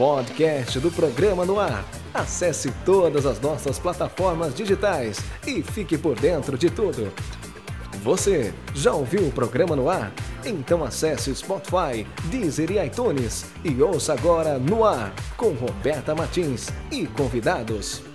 podcast do programa no ar. Acesse todas as nossas plataformas digitais e fique por dentro de tudo. Você já ouviu o programa no ar? Então acesse Spotify, Deezer e iTunes e ouça agora no ar com Roberta Martins e convidados.